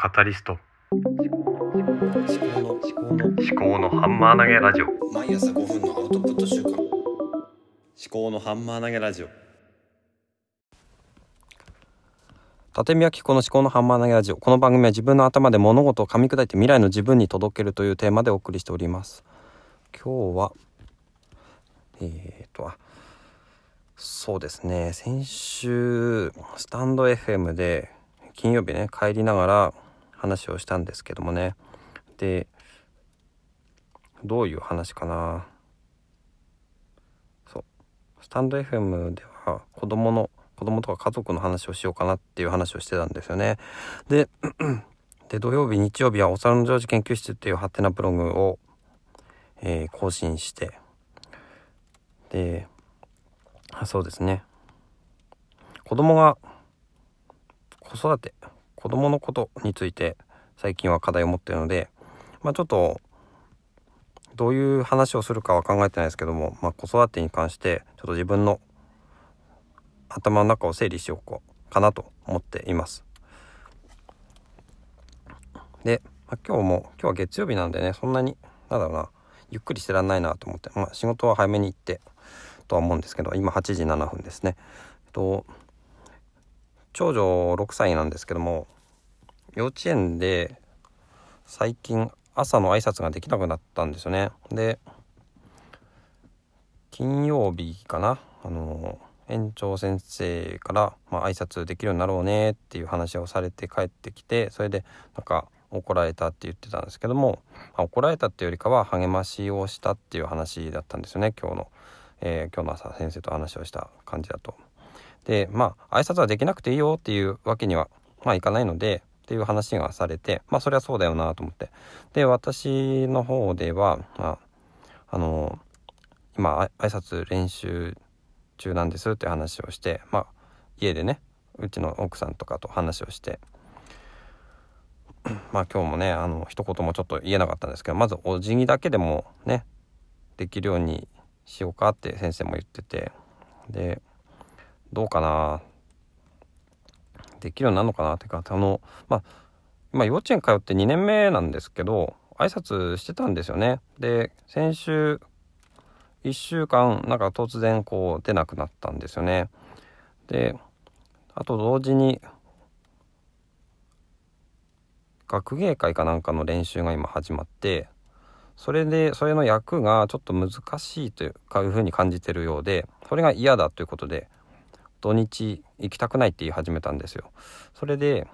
カタリスト。思考の思考の思考のハンマー投げラジオ。毎朝5分のアウトプット週間思考のハンマー投げラジオ。立宮紀子の思考のハンマー投げラジオ。この番組は自分の頭で物事を噛み砕いて未来の自分に届けるというテーマでお送りしております。今日はえー、とあそうですね。先週スタンド FM で金曜日ね帰りながら話をしたんですけどもね。でどういう話かな。そう。スタンド FM では子供の子供とか家族の話をしようかなっていう話をしてたんですよね。でで土曜日日曜日はお皿の常時研究室っていうハテナブログを、えー更新して。であそうですね。子供が子育て子供のことについて最近は課題を持ってるのでまあちょっとどういう話をするかは考えてないですけども、まあ、子育てに関してちょっと自分の頭の中を整理しようかなと思っています。で、まあ、今日も今日は月曜日なんでねそんなになんだろうなゆっくりしてらんないなと思って、まあ、仕事は早めに行ってとは思うんですけど今8時7分ですね。えっと長女6歳なんですけども幼稚園で最近朝の挨拶ができなくなったんですよね。で金曜日かな？あの園長先生から、まあ挨拶できるようになろうねっていう話をされて帰ってきてそれでなんか怒られたって言ってたんですけども、まあ怒られたっていうよりかは励ましをしたっていう話だったんですよね今日の、えー今日の朝先生と話をした感じだと。でまあ挨拶はできなくていいよっていうわけにはまあいかないのでっていう話がされてまあそれはそうだよなと思って。で私の方では、まあ、あの今挨拶練習中なんですって話をしてまあ家でねうちの奥さんとかと話をして まあ今日もねあの一言もちょっと言えなかったんですけどまずお辞儀だけでもねできるようにしようかって先生も言っててでどうかなできるようになるのかなっていうかあのまあ今幼稚園通って2年目なんですけど挨拶してたんですよね。で先週1週間なんか突然こう出なくなったんですよね。であと同時に学芸会かなんかの練習が今始まってそれでそれの役がちょっと難しいというかいうふうに感じてるようでそれが嫌だということで土日行きたくないって言い始めたんですよ。それで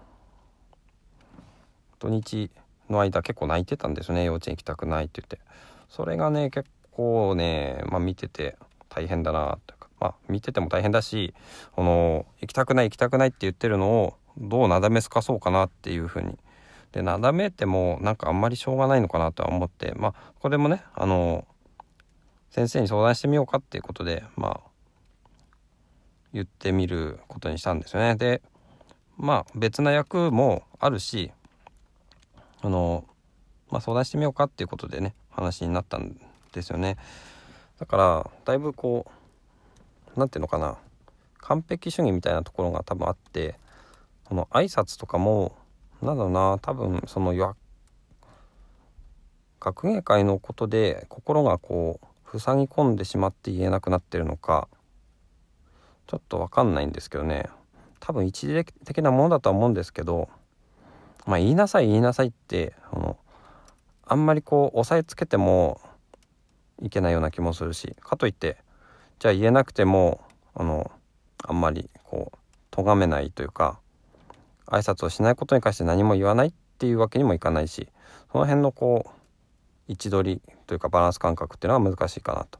土日の間結構泣いてたんですね。幼稚園行きたくないって言って。それがね結構ねまあ見てて大変だなというかまあ見てても大変だしこの行きたくない行きたくないって言ってるのをどうなだめすかそうかなっていうふうに。でなだめてもなんかあんまりしょうがないのかなとは思ってまあこれもねあの先生に相談してみようかっていうことでまあ言ってみることにしたんですよね。でまあ別な役もあるしあの、まあ、相談してみようかっていうことでね話になったんですよね。だからだいぶこう何ていうのかな完璧主義みたいなところが多分あってこの挨拶とかもなんだろうな多分その学芸会のことで心がこう塞ぎ込んでしまって言えなくなってるのかちょっと分かんないんですけどね多分一時的なものだとは思うんですけどまあ言いなさい言いなさいってあのあんまりこう押さえつけてもいけないような気もするしかといってじゃあ言えなくてもあのあんまりこう咎めないというか挨拶をしないことに関して何も言わないっていうわけにもいかないしその辺のこう位置取りというかバランス感覚っていうのは難しいかなと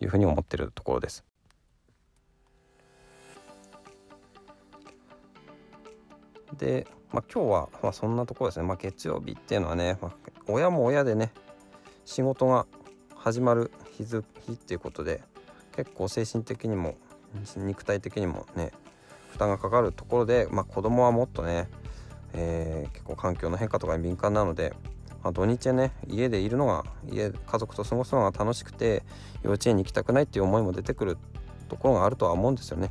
いうふうに思ってるところです。で、まあ、今日は、まあ、そんなところですね、まあ、月曜日っていうのはね、まあ、親も親でね仕事が始まる日付日っていうことで結構精神的にも肉体的にもね負担がかかるところで、まあ、子供はもっとね、えー結構環境の変化とかに敏感なので、まあ、土日はね家でいるのが家家族と過ごすのが楽しくて幼稚園に行きたくないっていう思いも出てくるところがあるとは思うんですよね。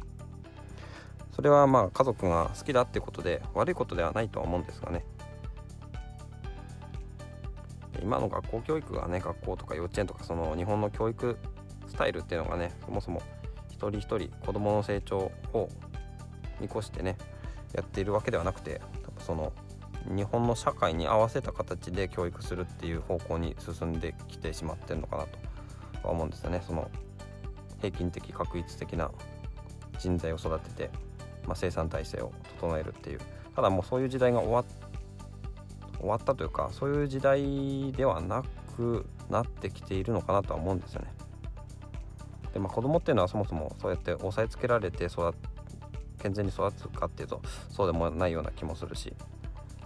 それはまあ家族が好きだってことで悪いことではないとは思うんですがね今の学校教育がね学校とか幼稚園とかその日本の教育スタイルっていうのがねそもそも一人一人子どもの成長を見越してねやっているわけではなくてその日本の社会に合わせた形で教育するっていう方向に進んできてしまってるのかなとは思うんですよね。その平均的確率的な人材を育てて、まあ、生産体制を整えるっていうただもうそういう時代が終わ終わったというかそういう時代ではなくなってきているのかなとは思うんですよね。でまあ子供っていうのはそもそもそうやって押さえつけられて育健全に育つかっていうとそうでもないような気もするし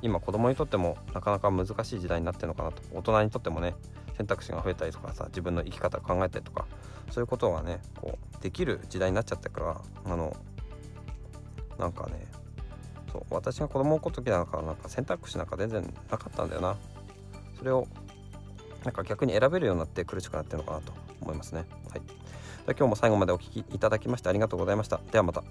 今子供にとってもなかなか難しい時代になってるのかなと大人にとってもね選択肢が増えたりとかさ自分の生き方考えたりとかそういうことがねこうできる時代になっちゃったからあのなんかねそう私が子供の時なんかなんか選択肢なんか全然なかったんだよな。それをなんか逆に選べるようになって苦しくなってるのかなと思いますね。はい。今日も最後までお聴きいただきましてありがとうございました。ではまた。